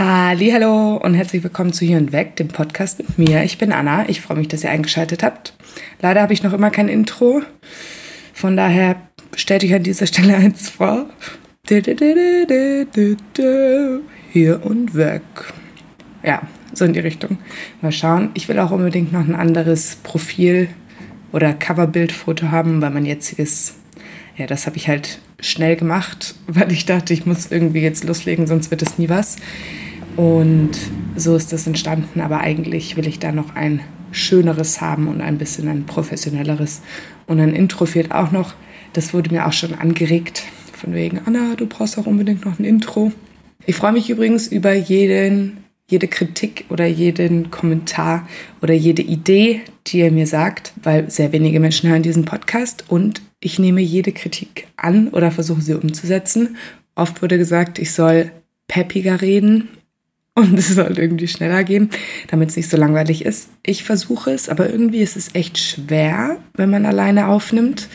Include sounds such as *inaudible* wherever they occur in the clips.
Hallo und herzlich willkommen zu Hier und Weg, dem Podcast mit mir. Ich bin Anna. Ich freue mich, dass ihr eingeschaltet habt. Leider habe ich noch immer kein Intro. Von daher stellt euch an dieser Stelle eins vor. Hier und Weg. Ja, so in die Richtung. Mal schauen. Ich will auch unbedingt noch ein anderes Profil oder Coverbildfoto haben, weil mein jetziges, ja, das habe ich halt schnell gemacht, *laughs* weil ich dachte, ich muss irgendwie jetzt loslegen, sonst wird es nie was. Und so ist das entstanden, aber eigentlich will ich da noch ein schöneres haben und ein bisschen ein professionelleres. Und ein Intro fehlt auch noch. Das wurde mir auch schon angeregt. Von wegen, Anna, du brauchst auch unbedingt noch ein Intro. Ich freue mich übrigens über jeden jede Kritik oder jeden Kommentar oder jede Idee, die ihr mir sagt, weil sehr wenige Menschen hören diesen Podcast und ich nehme jede Kritik an oder versuche sie umzusetzen. Oft wurde gesagt, ich soll peppiger reden und es soll irgendwie schneller gehen, damit es nicht so langweilig ist. Ich versuche es, aber irgendwie ist es echt schwer, wenn man alleine aufnimmt.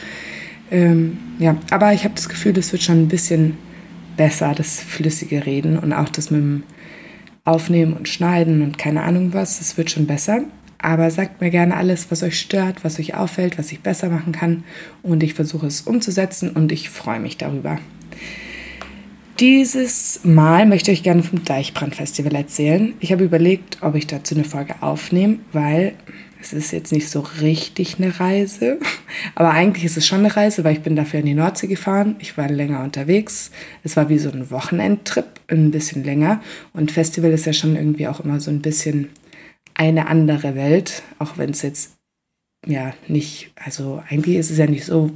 Ähm, ja, aber ich habe das Gefühl, das wird schon ein bisschen besser, das flüssige Reden und auch das mit dem Aufnehmen und Schneiden und keine Ahnung was. Es wird schon besser. Aber sagt mir gerne alles, was euch stört, was euch auffällt, was ich besser machen kann. Und ich versuche es umzusetzen und ich freue mich darüber. Dieses Mal möchte ich gerne vom Deichbrandfestival erzählen. Ich habe überlegt, ob ich dazu eine Folge aufnehme, weil es ist jetzt nicht so richtig eine Reise, *laughs* aber eigentlich ist es schon eine Reise, weil ich bin dafür in die Nordsee gefahren. Ich war länger unterwegs. Es war wie so ein Wochenendtrip, ein bisschen länger. Und Festival ist ja schon irgendwie auch immer so ein bisschen eine andere Welt, auch wenn es jetzt ja nicht, also eigentlich ist es ja nicht so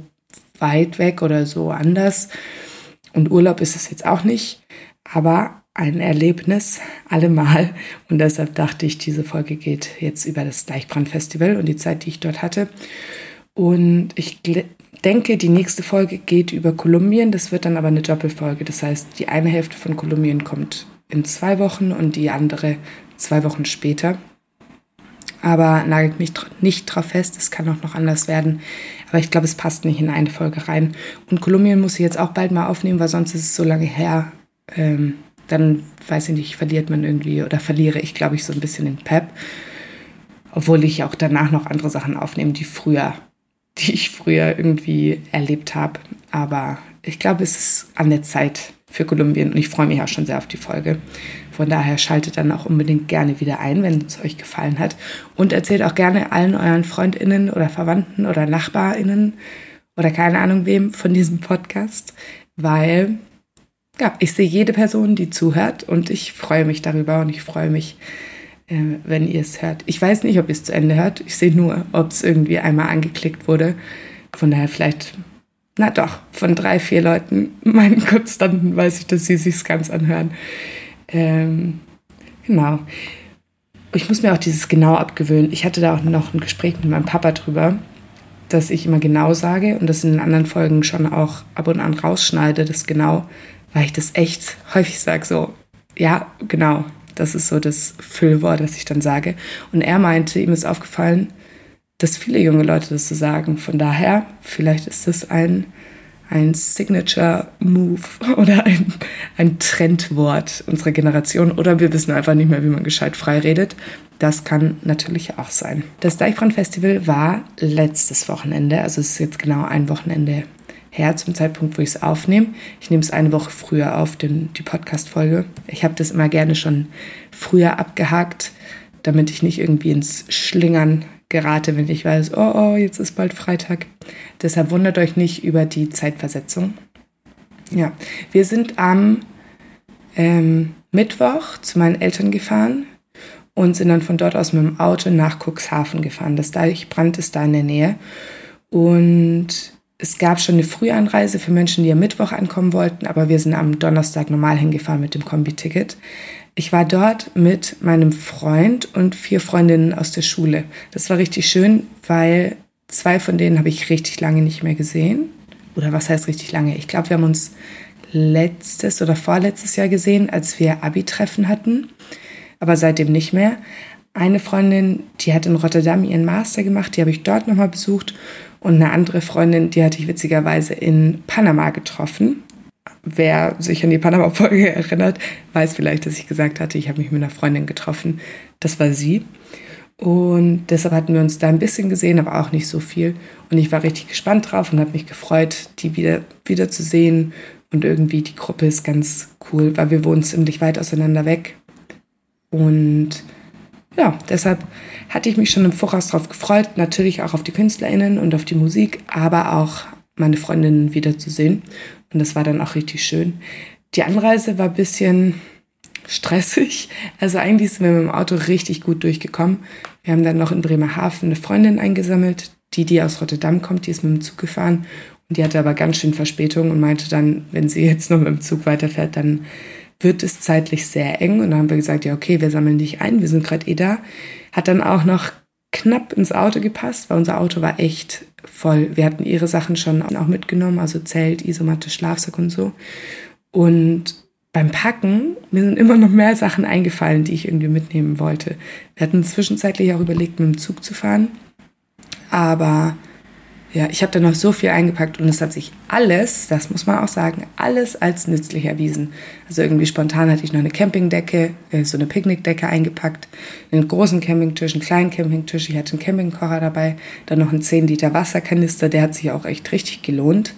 weit weg oder so anders. Und Urlaub ist es jetzt auch nicht. Aber ein Erlebnis allemal. Und deshalb dachte ich, diese Folge geht jetzt über das Deichbrandfestival und die Zeit, die ich dort hatte. Und ich denke, die nächste Folge geht über Kolumbien. Das wird dann aber eine Doppelfolge. Das heißt, die eine Hälfte von Kolumbien kommt in zwei Wochen und die andere zwei Wochen später. Aber nagelt mich nicht drauf fest, es kann auch noch anders werden. Aber ich glaube, es passt nicht in eine Folge rein. Und Kolumbien muss ich jetzt auch bald mal aufnehmen, weil sonst ist es so lange her. Ähm, dann weiß ich nicht, verliert man irgendwie oder verliere ich, glaube ich, so ein bisschen den Pep. Obwohl ich auch danach noch andere Sachen aufnehme, die früher, die ich früher irgendwie erlebt habe. Aber ich glaube, es ist an der Zeit für Kolumbien und ich freue mich auch schon sehr auf die Folge. Von daher schaltet dann auch unbedingt gerne wieder ein, wenn es euch gefallen hat. Und erzählt auch gerne allen euren FreundInnen oder Verwandten oder NachbarInnen oder keine Ahnung wem von diesem Podcast, weil ja, ich sehe jede Person, die zuhört und ich freue mich darüber und ich freue mich, äh, wenn ihr es hört. Ich weiß nicht, ob ihr es zu Ende hört. Ich sehe nur, ob es irgendwie einmal angeklickt wurde. Von daher vielleicht, na doch, von drei, vier Leuten, *laughs* meinen Konstanten, weiß ich, dass sie sich ganz anhören. Ähm, genau. Ich muss mir auch dieses genau abgewöhnen. Ich hatte da auch noch ein Gespräch mit meinem Papa drüber, dass ich immer genau sage und das in den anderen Folgen schon auch ab und an rausschneide, das genau weil ich das echt häufig sage, so, ja, genau, das ist so das Füllwort, das ich dann sage. Und er meinte, ihm ist aufgefallen, dass viele junge Leute das so sagen. Von daher, vielleicht ist das ein, ein Signature-Move *laughs* oder ein, ein Trendwort unserer Generation. Oder wir wissen einfach nicht mehr, wie man gescheit frei redet. Das kann natürlich auch sein. Das Deichbrand-Festival war letztes Wochenende, also es ist jetzt genau ein Wochenende her zum Zeitpunkt, wo ich es aufnehme. Ich nehme es eine Woche früher auf, den, die Podcast-Folge. Ich habe das immer gerne schon früher abgehakt, damit ich nicht irgendwie ins Schlingern gerate, wenn ich weiß, oh, oh, jetzt ist bald Freitag. Deshalb wundert euch nicht über die Zeitversetzung. Ja, wir sind am ähm, Mittwoch zu meinen Eltern gefahren und sind dann von dort aus mit dem Auto nach Cuxhaven gefahren. Das Deichbrand ist da in der Nähe. Und es gab schon eine Frühanreise für Menschen, die am Mittwoch ankommen wollten, aber wir sind am Donnerstag normal hingefahren mit dem Kombi-Ticket. Ich war dort mit meinem Freund und vier Freundinnen aus der Schule. Das war richtig schön, weil zwei von denen habe ich richtig lange nicht mehr gesehen. Oder was heißt richtig lange? Ich glaube, wir haben uns letztes oder vorletztes Jahr gesehen, als wir Abi-Treffen hatten, aber seitdem nicht mehr. Eine Freundin, die hat in Rotterdam ihren Master gemacht, die habe ich dort nochmal besucht und eine andere Freundin, die hatte ich witzigerweise in Panama getroffen. Wer sich an die Panama-Folge *laughs* erinnert, weiß vielleicht, dass ich gesagt hatte, ich habe mich mit einer Freundin getroffen. Das war sie. Und deshalb hatten wir uns da ein bisschen gesehen, aber auch nicht so viel. Und ich war richtig gespannt drauf und habe mich gefreut, die wieder, wieder zu sehen. Und irgendwie die Gruppe ist ganz cool, weil wir wohnen ziemlich weit auseinander weg. Und ja, deshalb hatte ich mich schon im Voraus darauf gefreut, natürlich auch auf die KünstlerInnen und auf die Musik, aber auch meine Freundinnen wiederzusehen. Und das war dann auch richtig schön. Die Anreise war ein bisschen stressig. Also eigentlich sind wir mit dem Auto richtig gut durchgekommen. Wir haben dann noch in Bremerhaven eine Freundin eingesammelt, die, die aus Rotterdam kommt, die ist mit dem Zug gefahren. Und die hatte aber ganz schön Verspätung und meinte dann, wenn sie jetzt noch mit dem Zug weiterfährt, dann wird es zeitlich sehr eng. Und dann haben wir gesagt, ja, okay, wir sammeln dich ein, wir sind gerade eh da. Hat dann auch noch knapp ins Auto gepasst, weil unser Auto war echt voll. Wir hatten ihre Sachen schon auch mitgenommen, also Zelt, Isomatte, Schlafsack und so. Und beim Packen, mir sind immer noch mehr Sachen eingefallen, die ich irgendwie mitnehmen wollte. Wir hatten zwischenzeitlich auch überlegt, mit dem Zug zu fahren. Aber ja, ich habe da noch so viel eingepackt und es hat sich alles, das muss man auch sagen, alles als nützlich erwiesen. Also irgendwie spontan hatte ich noch eine Campingdecke, äh, so eine Picknickdecke eingepackt, einen großen Campingtisch, einen kleinen Campingtisch, ich hatte einen Campingkocher dabei, dann noch einen 10 Liter Wasserkanister, der hat sich auch echt richtig gelohnt.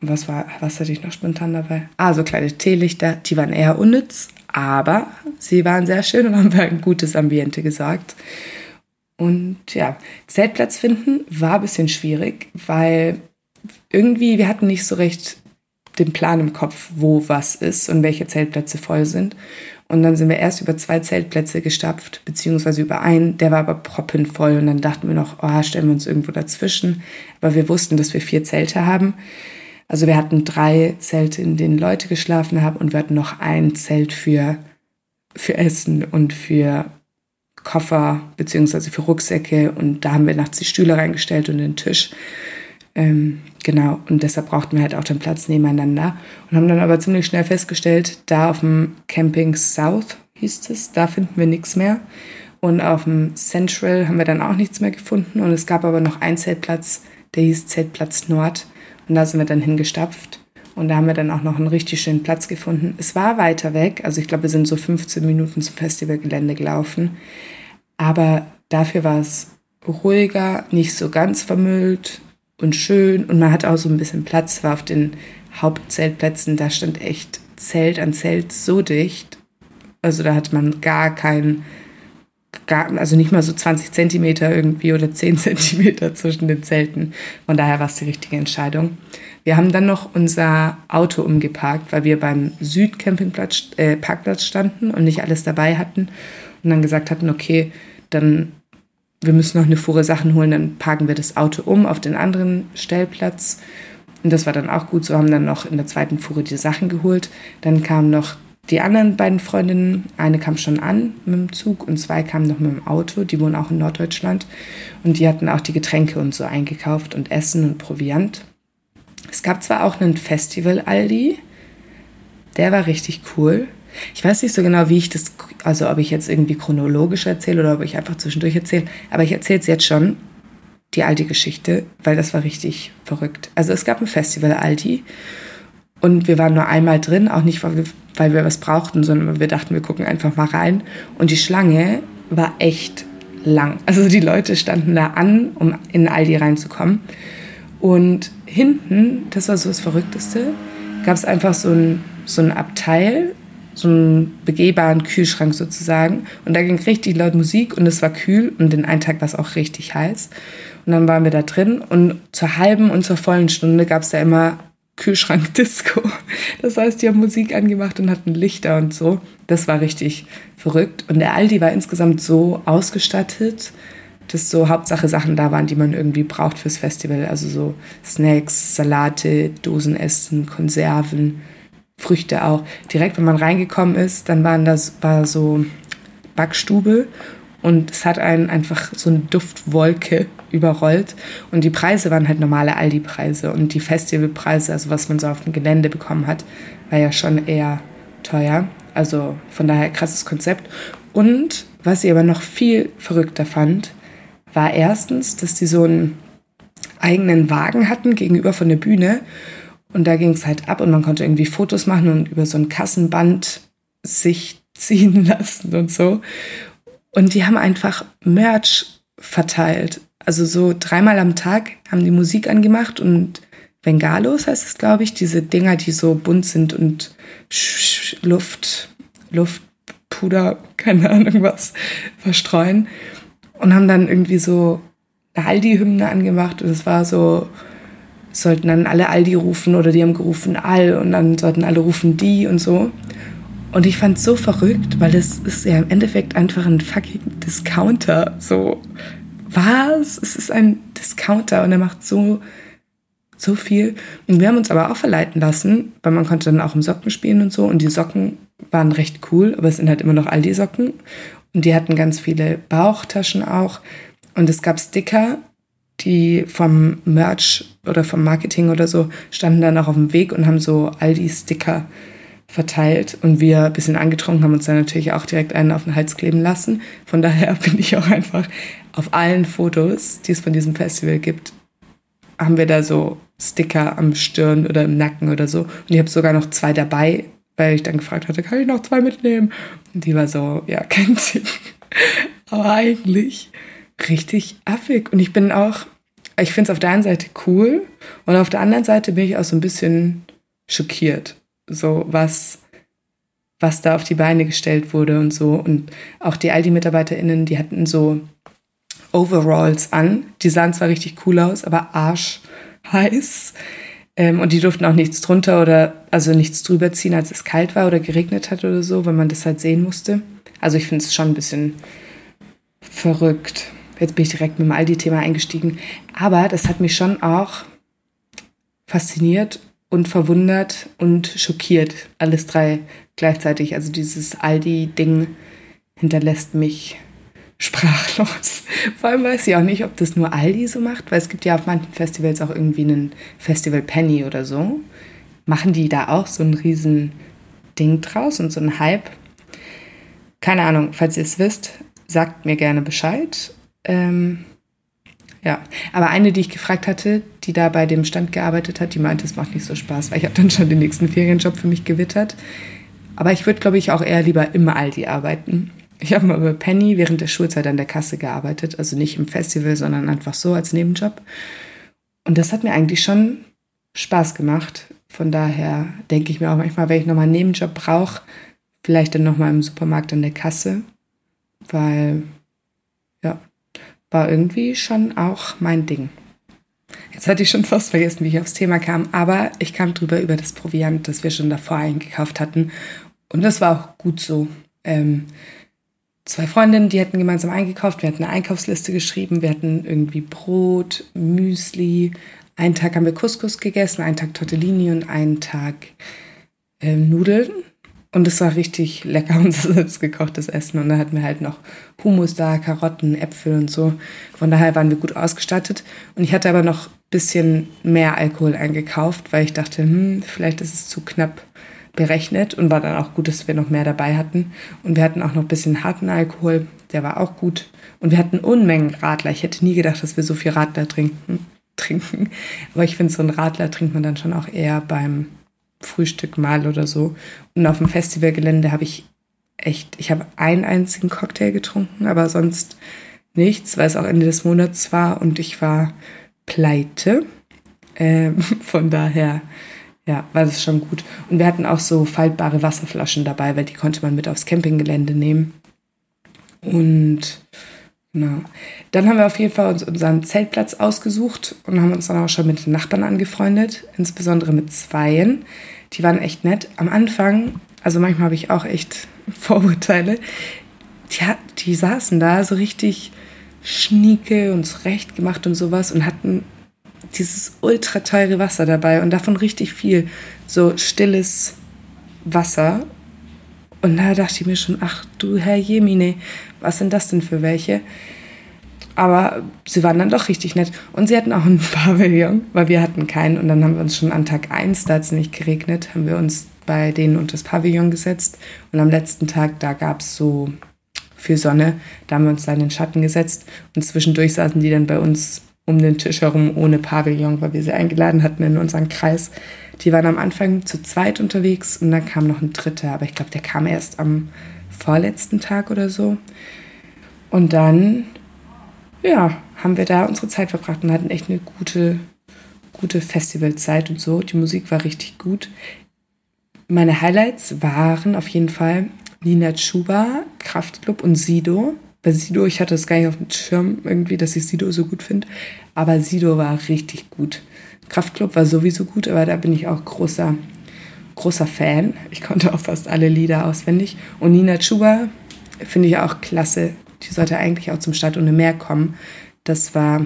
Was war, was hatte ich noch spontan dabei? Ah, so kleine Teelichter, die waren eher unnütz, aber sie waren sehr schön und haben für ein gutes Ambiente gesorgt. Und ja, Zeltplatz finden war ein bisschen schwierig, weil irgendwie wir hatten nicht so recht den Plan im Kopf, wo was ist und welche Zeltplätze voll sind. Und dann sind wir erst über zwei Zeltplätze gestapft, beziehungsweise über einen, der war aber proppenvoll. Und dann dachten wir noch, oh, stellen wir uns irgendwo dazwischen. Aber wir wussten, dass wir vier Zelte haben. Also wir hatten drei Zelte, in denen Leute geschlafen haben und wir hatten noch ein Zelt für, für Essen und für Koffer beziehungsweise für Rucksäcke und da haben wir nachts die Stühle reingestellt und den Tisch. Ähm, genau, und deshalb brauchten wir halt auch den Platz nebeneinander und haben dann aber ziemlich schnell festgestellt, da auf dem Camping South hieß es, da finden wir nichts mehr. Und auf dem Central haben wir dann auch nichts mehr gefunden und es gab aber noch einen Zeltplatz, der hieß Zeltplatz Nord und da sind wir dann hingestapft. Und da haben wir dann auch noch einen richtig schönen Platz gefunden. Es war weiter weg, also ich glaube, wir sind so 15 Minuten zum Festivalgelände gelaufen. Aber dafür war es ruhiger, nicht so ganz vermüllt und schön. Und man hat auch so ein bisschen Platz, war auf den Hauptzeltplätzen, da stand echt Zelt an Zelt so dicht. Also da hat man gar keinen, gar, also nicht mal so 20 Zentimeter irgendwie oder 10 *laughs* Zentimeter zwischen den Zelten. Von daher war es die richtige Entscheidung. Wir haben dann noch unser Auto umgeparkt, weil wir beim Südcampingplatz äh, Parkplatz standen und nicht alles dabei hatten und dann gesagt hatten, okay, dann wir müssen noch eine Fuhre Sachen holen, dann parken wir das Auto um auf den anderen Stellplatz. Und das war dann auch gut. So haben dann noch in der zweiten Fuhre die Sachen geholt. Dann kamen noch die anderen beiden Freundinnen. Eine kam schon an mit dem Zug und zwei kamen noch mit dem Auto. Die wohnen auch in Norddeutschland. Und die hatten auch die Getränke und so eingekauft und Essen und Proviant. Es gab zwar auch einen Festival-Aldi. Der war richtig cool. Ich weiß nicht so genau, wie ich das, also ob ich jetzt irgendwie chronologisch erzähle oder ob ich einfach zwischendurch erzähle, aber ich erzähle es jetzt schon, die alte Geschichte, weil das war richtig verrückt. Also es gab ein Festival Aldi und wir waren nur einmal drin, auch nicht, weil wir, weil wir was brauchten, sondern wir dachten, wir gucken einfach mal rein. Und die Schlange war echt lang. Also die Leute standen da an, um in Aldi reinzukommen. Und hinten, das war so das Verrückteste, gab es einfach so ein, so ein Abteil so einen begehbaren Kühlschrank sozusagen. Und da ging richtig laut Musik und es war kühl und den einen Tag war es auch richtig heiß. Und dann waren wir da drin und zur halben und zur vollen Stunde gab es da immer Kühlschrank-Disco. *laughs* Das heißt, die haben Musik angemacht und hatten Lichter und so. Das war richtig verrückt. Und der Aldi war insgesamt so ausgestattet, dass so Hauptsache Sachen da waren, die man irgendwie braucht fürs Festival. Also so Snacks, Salate, Dosenessen, Konserven Früchte auch. Direkt, wenn man reingekommen ist, dann waren das war so Backstube und es hat einen einfach so eine Duftwolke überrollt und die Preise waren halt normale Aldi-Preise und die Festivalpreise, also was man so auf dem Gelände bekommen hat, war ja schon eher teuer. Also von daher krasses Konzept. Und was ich aber noch viel verrückter fand, war erstens, dass die so einen eigenen Wagen hatten gegenüber von der Bühne Und da ging es halt ab und man konnte irgendwie Fotos machen und über so ein Kassenband sich *laughs* ziehen lassen und so. Und die haben einfach Merch verteilt. Also so dreimal am Tag haben die Musik angemacht und Bengalos heißt es, glaube ich, diese Dinger, die so bunt sind und Luft, Luftpuder, *laughs* keine Ahnung was, verstreuen. Und haben dann irgendwie so eine Aldi-Hymne angemacht und es war so, sollten dann alle Aldi rufen oder die haben gerufen All und dann sollten alle rufen die und so. Und ich fand es so verrückt, weil es ist ja im Endeffekt einfach ein fucking Discounter. So, was? Es ist ein Discounter und er macht so, so viel. Und wir haben uns aber auch verleiten lassen, weil man konnte dann auch im Socken spielen und so. Und die Socken waren recht cool, aber es sind halt immer noch all die Socken. Und die hatten ganz viele Bauchtaschen auch. Und es gab Sticker, die vom Merch oder vom Marketing oder so standen dann auch auf dem Weg und haben so all die Sticker verteilt und wir ein bisschen angetrunken haben uns dann natürlich auch direkt einen auf den Hals kleben lassen. Von daher *laughs* bin ich auch einfach auf allen Fotos, die es von diesem Festival gibt, haben wir da so Sticker am Stirn oder im Nacken oder so. Und ich habe sogar noch zwei dabei, weil ich dann gefragt hatte, kann ich noch zwei mitnehmen? Und die war so, ja, *laughs* kein Ding. Aber eigentlich richtig affig. Und ich bin auch, ich finde es auf der einen Seite cool und auf der anderen Seite bin ich auch so ein bisschen schockiert so was, was da auf die Beine gestellt wurde und so. Und auch die Aldi-MitarbeiterInnen, die hatten so Overalls an. Die sahen zwar richtig cool aus, aber arschheiß. Ähm, und die durften auch nichts drunter oder also nichts drüber ziehen, als es kalt war oder geregnet hat oder so, weil man das halt sehen musste. Also ich finde es schon ein bisschen verrückt. Jetzt bin ich direkt mit dem Aldi-Thema eingestiegen. Aber das hat mich schon auch fasziniert und verwundert und schockiert. Alles drei gleichzeitig. Also dieses Aldi-Ding hinterlässt mich sprachlos. *laughs* Vor allem weiß ich auch nicht, ob das nur Aldi so macht, weil es gibt ja auf manchen Festivals auch irgendwie einen Festival Penny oder so. Machen die da auch so ein riesen Ding draus und so ein Hype? Keine Ahnung, falls ihr es wisst, sagt mir gerne Bescheid. Ähm, ja, aber eine, die ich gefragt hatte, die da bei dem Stand gearbeitet hat, die meinte, es macht nicht so Spaß, weil ich habe dann schon den nächsten Ferienjob für mich gewittert. Aber ich würde, glaube ich, auch eher lieber im Aldi arbeiten. Ich habe mal bei Penny während der Schulzeit an der Kasse gearbeitet, also nicht im Festival, sondern einfach so als Nebenjob. Und das hat mir eigentlich schon Spaß gemacht. Von daher denke ich mir auch manchmal, wenn ich nochmal einen Nebenjob brauche, vielleicht dann nochmal im Supermarkt an der Kasse, weil ja, war irgendwie schon auch mein Ding. Jetzt hatte ich schon fast vergessen, wie ich aufs Thema kam, aber ich kam drüber über das Proviant, das wir schon davor eingekauft hatten. Und das war auch gut so. Ähm, zwei Freundinnen, die hatten gemeinsam eingekauft, wir hatten eine Einkaufsliste geschrieben, wir hatten irgendwie Brot, Müsli. Einen Tag haben wir Couscous gegessen, einen Tag Tortellini und einen Tag äh, Nudeln. Und es war richtig lecker, *laughs* unser selbstgekochtes Essen. Und da hatten wir halt noch Hummus da, Karotten, Äpfel und so. Von daher waren wir gut ausgestattet. Und ich hatte aber noch ein bisschen mehr Alkohol eingekauft, weil ich dachte, hm, vielleicht ist es zu knapp berechnet. Und war dann auch gut, dass wir noch mehr dabei hatten. Und wir hatten auch noch ein bisschen harten Alkohol, der war auch gut. Und wir hatten Unmengen Radler. Ich hätte nie gedacht, dass wir so viel Radler trinken. *laughs* trinken. Aber ich finde, so ein Radler trinkt man dann schon auch eher beim Frühstück mal oder so. Und auf dem Festivalgelände habe ich echt, ich habe einen einzigen Cocktail getrunken, aber sonst nichts, weil es auch Ende des Monats war und ich war pleite. Ähm, *laughs* von daher, ja, war das schon gut. Und wir hatten auch so faltbare Wasserflaschen dabei, weil die konnte man mit aufs Campinggelände nehmen. Und genau. Dann haben wir auf jeden Fall uns unseren Zeltplatz ausgesucht und haben uns dann auch schon mit den Nachbarn angefreundet, insbesondere mit Zweien die waren echt nett. Am Anfang, also manchmal habe ich auch echt *laughs* Vorurteile, die, die saßen da so richtig schnieke und zurecht gemacht und sowas und hatten dieses ultra teure Wasser dabei und davon richtig viel. So stilles Wasser. Und da dachte ich mir schon, ach du Herr Jemine, was sind das denn für welche? Aber sie waren dann doch richtig nett. Und sie hatten auch einen *laughs* Pavillon, weil wir hatten keinen. Und dann haben wir uns schon an Tag 1, da hat es nicht geregnet, haben wir uns bei denen unter das Pavillon gesetzt. Und am letzten Tag, da gab es so viel Sonne. Da haben wir uns da in den Schatten gesetzt. Und zwischendurch saßen die dann bei uns um den Tisch herum ohne Pavillon, weil wir sie eingeladen hatten in unseren Kreis. Die waren am Anfang zu zweit unterwegs und dann kam noch ein dritter, aber ich glaube, der kam erst am vorletzten Tag oder so. Und dann, ja, haben wir da unsere Zeit verbracht und hatten echt eine gute, gute Festivalzeit und so. Die Musik war richtig gut. Meine Highlights waren auf jeden Fall Nina Chuba, Kraftclub und Sido. Bei Sido, ich hatte es gar nicht auf dem Schirm irgendwie, dass ich Sido so gut finde, aber Sido war richtig gut. Kraftclub war sowieso gut, aber da bin ich auch großer, großer Fan. Ich konnte auch fast alle Lieder auswendig. Und Nina Chuba finde ich auch klasse. Die sollte eigentlich auch zum Start ohne Meer kommen. Das war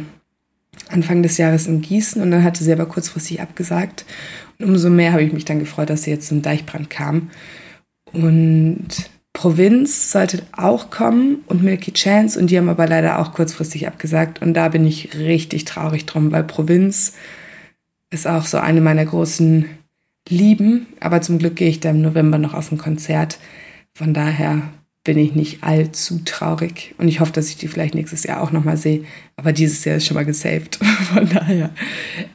Anfang des Jahres in Gießen und dann hatte sie aber kurzfristig abgesagt. Und umso mehr habe ich mich dann gefreut, dass sie jetzt zum Deichbrand kam. Und Provinz sollte auch kommen und Milky Chance und die haben aber leider auch kurzfristig abgesagt. Und da bin ich richtig traurig drum, weil Provinz ist auch so eine meiner großen Lieben. Aber zum Glück gehe ich da im November noch auf ein Konzert. Von daher bin ich nicht allzu traurig. Und ich hoffe, dass ich die vielleicht nächstes Jahr auch nochmal sehe. Aber dieses Jahr ist schon mal gesaved. *laughs* Von daher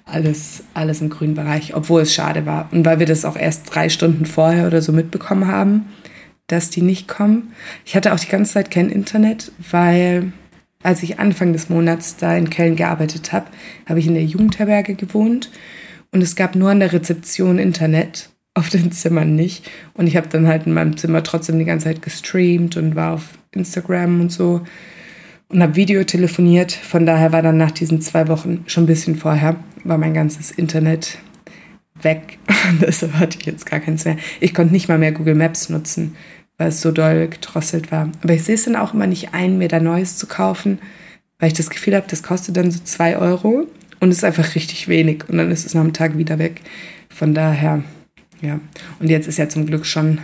alles, alles im grünen Bereich, obwohl es schade war. Und weil wir das auch erst drei Stunden vorher oder so mitbekommen haben, dass die nicht kommen. Ich hatte auch die ganze Zeit kein Internet, weil als ich Anfang des Monats da in Köln gearbeitet habe, habe ich in der Jugendherberge gewohnt und es gab nur an der Rezeption Internet, auf den Zimmern nicht. Und ich habe dann halt in meinem Zimmer trotzdem die ganze Zeit gestreamt und war auf Instagram und so und habe Video telefoniert. Von daher war dann nach diesen zwei Wochen, schon ein bisschen vorher, war mein ganzes Internet weg. *laughs* Deshalb hatte ich jetzt gar keins mehr. Ich konnte nicht mal mehr Google Maps nutzen weil es so doll gedrosselt war. Aber ich sehe es dann auch immer nicht ein, mir da Neues zu kaufen, weil ich das Gefühl habe, das kostet dann so zwei Euro und ist einfach richtig wenig und dann ist es nach einem Tag wieder weg. Von daher, ja. Und jetzt ist ja zum Glück schon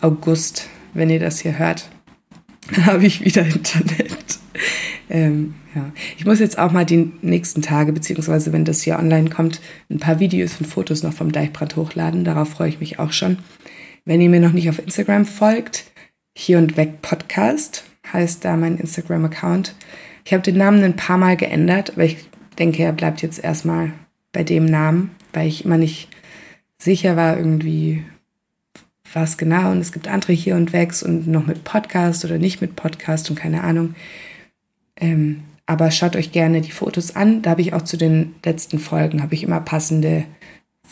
August, wenn ihr das hier hört. *laughs* Dann habe ich wieder Internet. *laughs* ähm, ja. Ich muss jetzt auch mal die nächsten Tage, beziehungsweise wenn das hier online kommt, ein paar Videos und Fotos noch vom Deichbrand hochladen. Darauf freue ich mich auch schon. Wenn ihr mir noch nicht auf Instagram folgt, hier und weg Podcast heißt da mein Instagram-Account. Ich habe den Namen ein paar Mal geändert, aber ich denke, er bleibt jetzt erstmal bei dem Namen, weil ich immer nicht sicher war, irgendwie was genau. Und es gibt andere hier und wegs und noch mit Podcast oder nicht mit Podcast und keine Ahnung. Ähm, aber schaut euch gerne die Fotos an. Da habe ich auch zu den letzten Folgen habe ich immer passende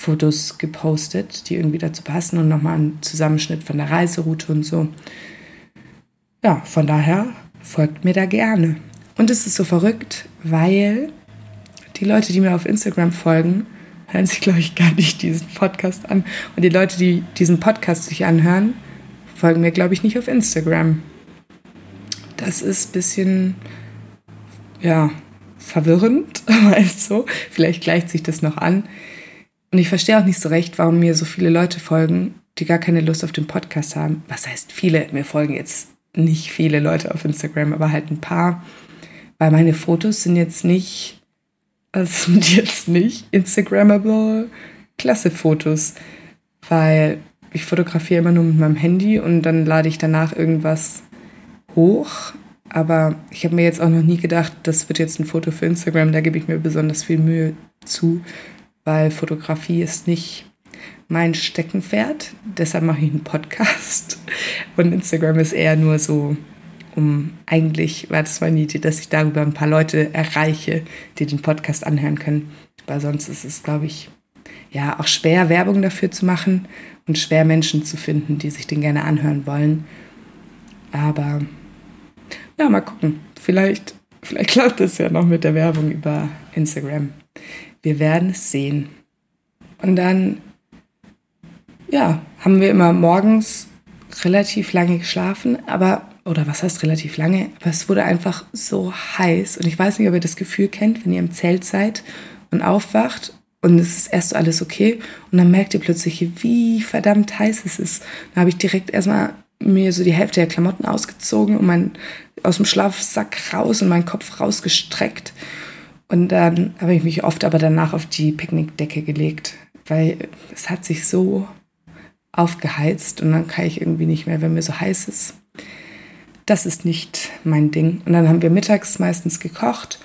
Fotos gepostet, die irgendwie dazu passen und nochmal einen Zusammenschnitt von der Reiseroute und so. Ja, von daher folgt mir da gerne. Und es ist so verrückt, weil die Leute, die mir auf Instagram folgen, hören sich, glaube ich, gar nicht diesen Podcast an. Und die Leute, die diesen Podcast sich anhören, folgen mir, glaube ich, nicht auf Instagram. Das ist ein bisschen, ja, verwirrend, *laughs* weißt so. Vielleicht gleicht sich das noch an. Und ich verstehe auch nicht so recht, warum mir so viele Leute folgen, die gar keine Lust auf den Podcast haben. Was heißt viele? Mir folgen jetzt nicht viele Leute auf Instagram, aber halt ein paar. Weil meine Fotos sind jetzt nicht, also sind jetzt nicht Instagrammable Klasse-Fotos. Weil ich fotografiere immer nur mit meinem Handy und dann lade ich danach irgendwas hoch. Aber ich habe mir jetzt auch noch nie gedacht, das wird jetzt ein Foto für Instagram, da gebe ich mir besonders viel Mühe zu weil Fotografie ist nicht mein Steckenpferd. Deshalb mache ich einen Podcast. Und Instagram ist eher nur so, um eigentlich war das meine Idee, dass ich darüber ein paar Leute erreiche, die den Podcast anhören können. Weil sonst ist es, glaube ich, ja auch schwer, Werbung dafür zu machen und schwer Menschen zu finden, die sich den gerne anhören wollen. Aber ja, mal gucken. Vielleicht, vielleicht *laughs* klappt es ja noch mit der Werbung über Instagram. Wir werden es sehen. Und dann, ja, haben wir immer morgens relativ lange geschlafen, aber, oder was heißt relativ lange, aber es wurde einfach so heiß. Und ich weiß nicht, ob ihr das Gefühl kennt, wenn ihr im Zelt seid und aufwacht und es ist erst so alles okay und dann merkt ihr plötzlich, wie verdammt heiß es ist. Da habe ich direkt erstmal mir so die Hälfte der Klamotten ausgezogen und mein aus dem Schlafsack raus und meinen Kopf rausgestreckt und dann habe ich mich oft aber danach auf die Picknickdecke gelegt, weil es hat sich so aufgeheizt und dann kann ich irgendwie nicht mehr, wenn mir so heiß ist. Das ist nicht mein Ding. Und dann haben wir mittags meistens gekocht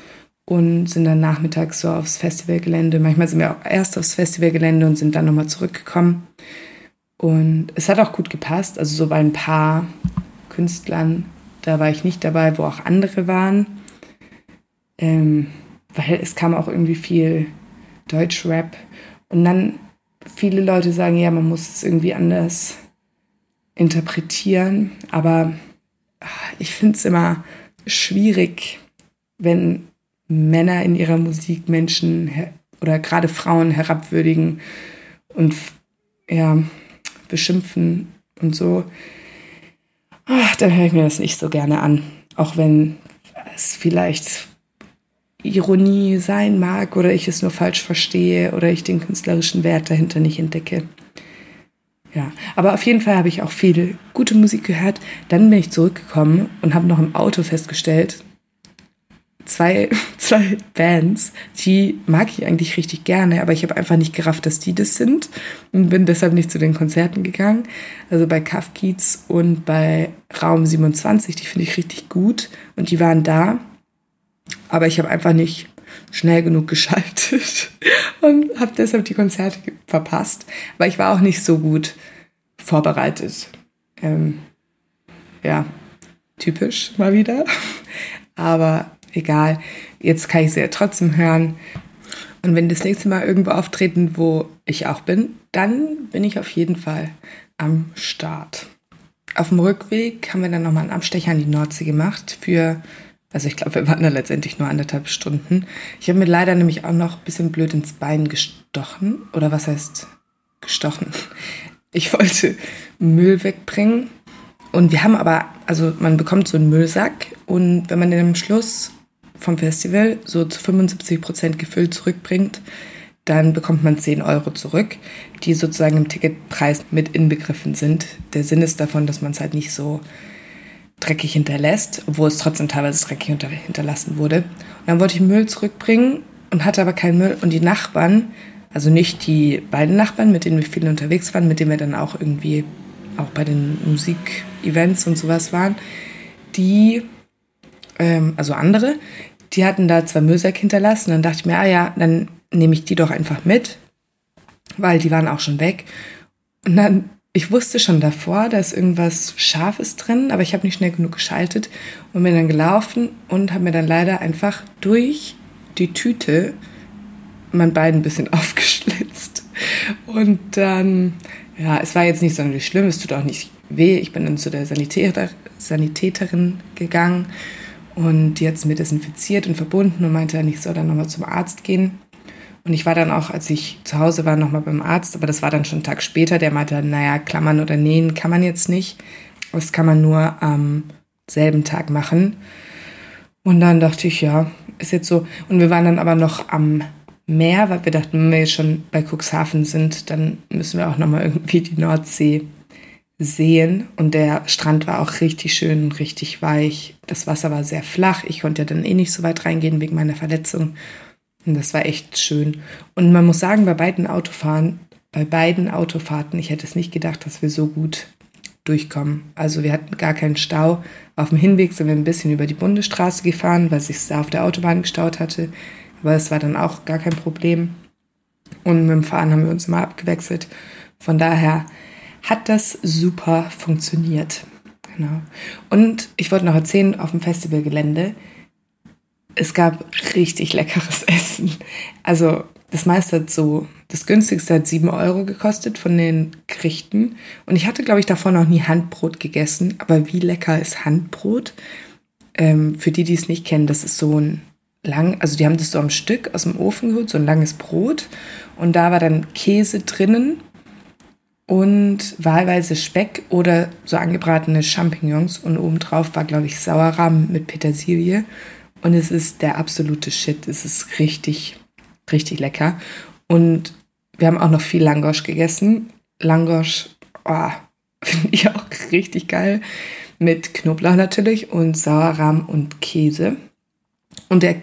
und sind dann nachmittags so aufs Festivalgelände. Manchmal sind wir auch erst aufs Festivalgelände und sind dann nochmal zurückgekommen. Und es hat auch gut gepasst. Also so bei ein paar Künstlern, da war ich nicht dabei, wo auch andere waren. Ähm, weil es kam auch irgendwie viel Deutschrap. Und dann viele Leute sagen, ja, man muss es irgendwie anders interpretieren. Aber ah, ich finde es immer schwierig, wenn Männer in ihrer Musik Menschen oder gerade Frauen herabwürdigen und ja, beschimpfen und so. Ach, dann höre ich mir das nicht so gerne an. Auch wenn es vielleicht Ironie sein mag oder ich es nur falsch verstehe oder ich den künstlerischen Wert dahinter nicht entdecke. Ja, aber auf jeden Fall habe ich auch viel gute Musik gehört. Dann bin ich zurückgekommen und habe noch im Auto festgestellt, zwei, *laughs* zwei Bands, die mag ich eigentlich richtig gerne, aber ich habe einfach nicht gerafft, dass die das sind und bin deshalb nicht zu den Konzerten gegangen. Also bei Kafkiez und bei Raum 27, die finde ich richtig gut und die waren da, aber ich habe einfach nicht schnell genug *laughs* geschaltet und habe deshalb die Konzerte verpasst. Aber ich war auch nicht so gut vorbereitet. Ähm, ja, typisch mal wieder. *laughs* Aber egal, jetzt kann ich sie ja trotzdem hören. Und wenn das nächste Mal irgendwo auftreten, wo ich auch bin, dann bin ich auf jeden Fall am Start. Auf dem Rückweg haben wir dann nochmal einen Abstecher an die Nordsee gemacht für also ich glaube, wir waren da letztendlich nur anderthalb Stunden. Ich habe mir leider nämlich auch noch ein bisschen blöd ins Bein gestochen. Oder was heißt gestochen? Ich wollte Müll wegbringen. Und wir haben aber, also man bekommt so einen Müllsack und wenn man den am Schluss vom Festival so zu 75 Prozent gefüllt zurückbringt, dann bekommt man 10 Euro zurück, die sozusagen im Ticketpreis mit inbegriffen sind. Der Sinn ist davon, dass man es halt nicht so dreckig hinterlässt, obwohl es trotzdem teilweise dreckig hinter hinterlassen wurde. Und dann wollte ich Müll zurückbringen und hatte aber keinen Müll. Und die Nachbarn, also nicht die beiden Nachbarn, mit denen wir viel unterwegs waren, mit denen wir dann auch irgendwie auch bei den Musikevents und sowas waren, die, ähm, also andere, die hatten da zwei Müllsäcke hinterlassen. Dann dachte ich mir, ah ja, dann nehme ich die doch einfach mit, weil die waren auch schon weg. Und dann ich wusste schon davor, da ist irgendwas Scharfes drin, aber ich habe nicht schnell genug geschaltet und bin dann gelaufen und habe mir dann leider einfach durch die Tüte mein Bein ein bisschen *laughs* aufgeschlitzt. Und dann, ja, es war jetzt nicht sonderlich schlimm, es tut auch nicht weh. Ich bin dann zu der Sanitäter, Sanitäterin gegangen und die hat es mir desinfiziert und verbunden und meinte dann, ich soll dann nochmal zum Arzt gehen. Und ich war dann auch, als ich zu Hause war, nochmal beim Arzt, aber das war dann schon einen Tag später. Der meinte, naja, Klammern oder Nähen kann man jetzt nicht. Das kann man nur am selben Tag machen. Und dann dachte ich, ja, ist jetzt so. Und wir waren dann aber noch am Meer, weil wir dachten, wenn wir jetzt schon bei Cuxhaven sind, dann müssen wir auch nochmal irgendwie die Nordsee sehen. Und der Strand war auch richtig schön und richtig weich. Das Wasser war sehr flach. Ich konnte ja dann eh nicht so weit reingehen wegen meiner Verletzung. Und das war echt schön. Und man muss sagen, bei beiden Autofahren, bei beiden Autofahrten, ich hätte es nicht gedacht, dass wir so gut durchkommen. Also wir hatten gar keinen Stau. Auf dem Hinweg sind wir ein bisschen über die Bundesstraße gefahren, weil sich da auf der Autobahn gestaut hatte. Aber es war dann auch gar kein Problem. Und mit dem Fahren haben wir uns immer abgewechselt. Von daher hat das super funktioniert. Genau. Und ich wollte noch erzählen, auf dem Festivalgelände es gab richtig leckeres *laughs* Essen. Also das meiste hat so, das günstigste hat 7 Euro gekostet von den Gerichten. Und ich hatte, glaube ich, davor noch nie Handbrot gegessen. Aber wie lecker ist Handbrot? Ähm, für die, die es nicht kennen, das ist so ein lang, also die haben das so am Stück aus dem Ofen geholt, so ein langes Brot. Und da war dann Käse drinnen und wahlweise Speck oder so angebratene Champignons. Und obendrauf war, glaube ich, Sauerrahm mit Petersilie. Und es ist der absolute Shit. Es ist richtig, richtig lecker. Und wir haben auch noch viel Langosch gegessen. Langosch, oh, *laughs* finde ich auch richtig geil. Mit Knoblauch natürlich und Sauerrahm und Käse. Und der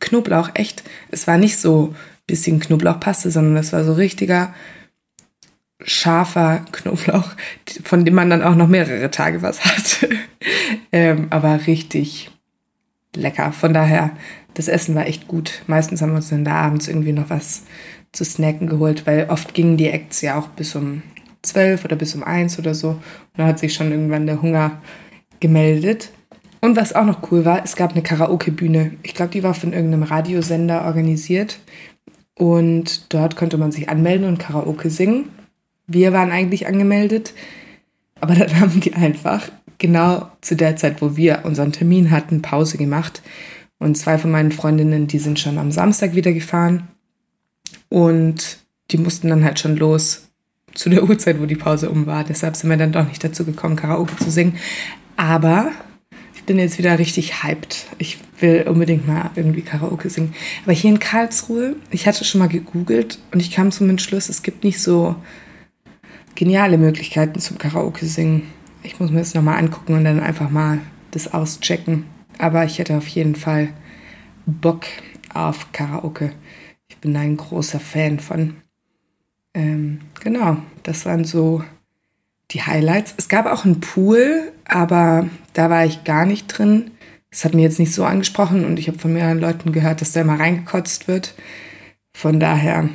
Knoblauch, echt, es war nicht so bisschen Knoblauchpaste, sondern es war so richtiger scharfer Knoblauch, von dem man dann auch noch mehrere Tage was *laughs* hatte. ähm, aber richtig, lecker. Von daher das Essen war echt gut. Meistens haben wir uns dann da abends irgendwie noch was zu snacken geholt, weil oft gingen die Acts ja auch bis um zwölf oder bis um eins oder so. Und da hat sich schon irgendwann der Hunger gemeldet. Und was auch noch cool war, es gab eine Karaoke-Bühne. Ich glaube, die war von irgendeinem Radiosender organisiert. Und dort konnte man sich anmelden und Karaoke singen. Wir waren eigentlich angemeldet, aber *laughs* dann haben die einfach genau zu der Zeit, wo wir unseren Termin hatten, Pause gemacht. Und zwei von meinen Freundinnen, die sind schon am Samstag wieder gefahren. Und die mussten dann halt schon los zu der *laughs* Uhrzeit, wo die Pause um war. Deshalb sind wir dann doch nicht dazu gekommen, Karaoke zu singen. Aber ich bin jetzt wieder richtig hyped. Ich will unbedingt mal irgendwie Karaoke singen. Aber hier in Karlsruhe, ich hatte schon mal gegoogelt und ich kam zum Entschluss, es gibt nicht so geniale Möglichkeiten zum Karaoke singen. Ich muss mir das nochmal angucken und dann einfach mal das auschecken. Aber ich hätte auf jeden Fall Bock auf Karaoke. Ich bin ein großer Fan von. Ähm, genau, das waren so die Highlights. Es gab auch einen Pool, aber da war ich gar nicht drin. Das hat mir jetzt nicht so angesprochen und ich habe von mehreren Leuten gehört, dass da immer reingekotzt wird. Von daher,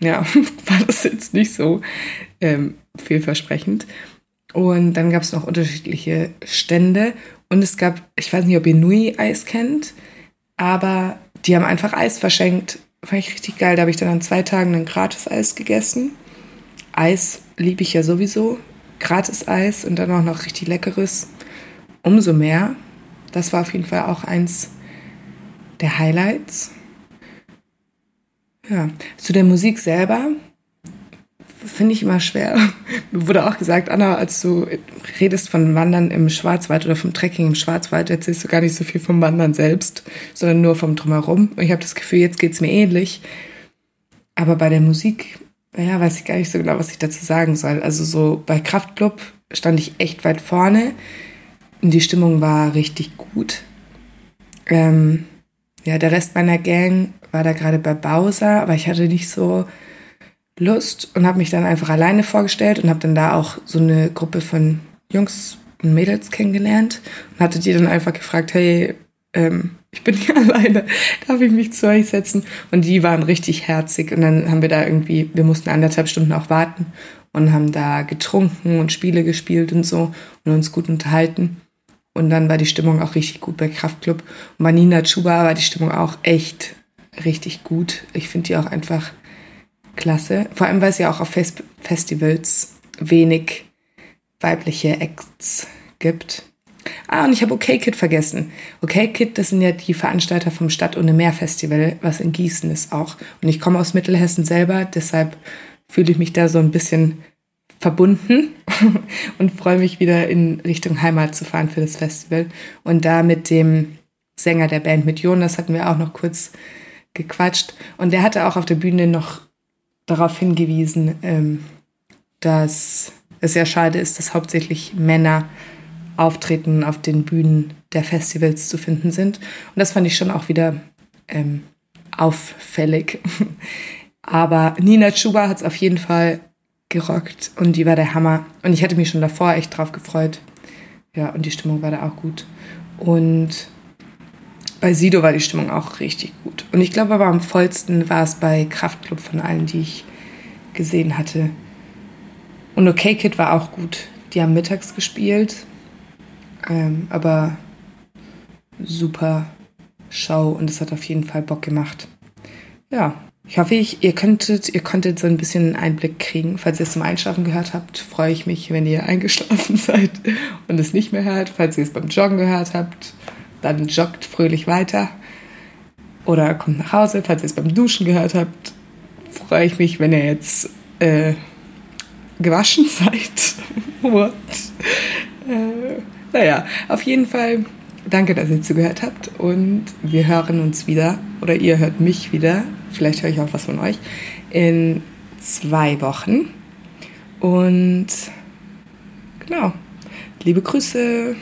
ja, *laughs* war das jetzt nicht so ähm, vielversprechend. Und dann gab es noch unterschiedliche Stände und es gab, ich weiß nicht, ob ihr Nui Eis kennt, aber die haben einfach Eis verschenkt. Fand ich richtig geil. Da habe ich dann an zwei Tagen ein gratis Eis gegessen. Eis liebe ich ja sowieso. Gratis Eis und dann auch noch richtig leckeres. Umso mehr. Das war auf jeden Fall auch eins der Highlights. Ja, zu der Musik selber finde ich immer schwer. Mir *laughs* wurde auch gesagt, Anna, als du redest von Wandern im Schwarzwald oder vom Trekking im Schwarzwald, erzählst du gar nicht so viel vom Wandern selbst, sondern nur vom Drumherum. Und ich habe das Gefühl, jetzt geht es mir ähnlich. Aber bei der Musik ja, weiß ich gar nicht so genau, was ich dazu sagen soll. Also so bei Kraftclub stand ich echt weit vorne und die Stimmung war richtig gut. Ähm, ja, der Rest meiner Gang war da gerade bei Bowser, aber ich hatte nicht so Lust und habe mich dann einfach alleine vorgestellt und habe dann da auch so eine Gruppe von Jungs und Mädels kennengelernt und hatte die dann einfach gefragt, hey, ähm, ich bin hier *laughs* alleine, darf ich mich zu euch setzen? Und die waren richtig herzig. Und dann haben wir da irgendwie, wir mussten anderthalb Stunden auch warten und haben da getrunken und Spiele gespielt und so und uns gut unterhalten. Und dann war die Stimmung auch richtig gut bei Kraftclub. Und bei Nina Chuba war die Stimmung auch echt richtig gut. Ich finde die auch einfach klasse. Vor allem, weil es ja auch auf Fest Festivals wenig weibliche Acts gibt. Ah, und ich habe OK Kid vergessen. OK Kid, das sind ja die Veranstalter vom Stadt- ohne Meer Festival, was in Gießen ist auch. Und ich komme aus Mittelhessen selber, deshalb fühle ich mich da so ein bisschen verbunden *laughs* und freue mich wieder in Richtung Heimat zu fahren für das Festival. Und da mit dem Sänger der Band, mit Jonas, hatten wir auch noch kurz gequatscht. Und der hatte auch auf der Bühne noch darauf hingewiesen, ähm, dass es ja schade ist, dass hauptsächlich Männer Auftreten auf den Bühnen der Festivals zu finden sind. Und das fand ich schon auch wieder ähm, auffällig. *laughs* Aber Nina Chuba hat es auf jeden Fall gerockt und die war der Hammer. Und ich hatte mich schon davor echt drauf gefreut. Ja, und die Stimmung war da auch gut. Und bei Sido war die Stimmung auch richtig gut. Und ich glaube aber am vollsten war es bei Kraftclub von allen, die ich gesehen hatte. Und OK Kid war auch gut. Die haben mittags gespielt ähm, aber super Show und es hat auf jeden Fall Bock gemacht. Ja, ich hoffe, ich, ihr, könntet, ihr konntet so ein bisschen einen Einblick kriegen. Falls ihr es zum Einschlafen gehört habt, freue ich mich, wenn ihr *laughs* eingeschlafen seid und es nicht mehr hört. Falls ihr es beim Joggen gehört habt, dann joggt fröhlich weiter. Oder kommt nach Hause. Falls ihr es beim Duschen gehört habt, freue ich mich, wenn ihr jetzt äh, gewaschen *laughs* seid. What? Äh, naja, auf jeden Fall danke, dass ihr zugehört habt und wir hören uns wieder oder ihr hört mich wieder, vielleicht höre ich auch was von euch, in zwei Wochen. Und genau, liebe Grüße.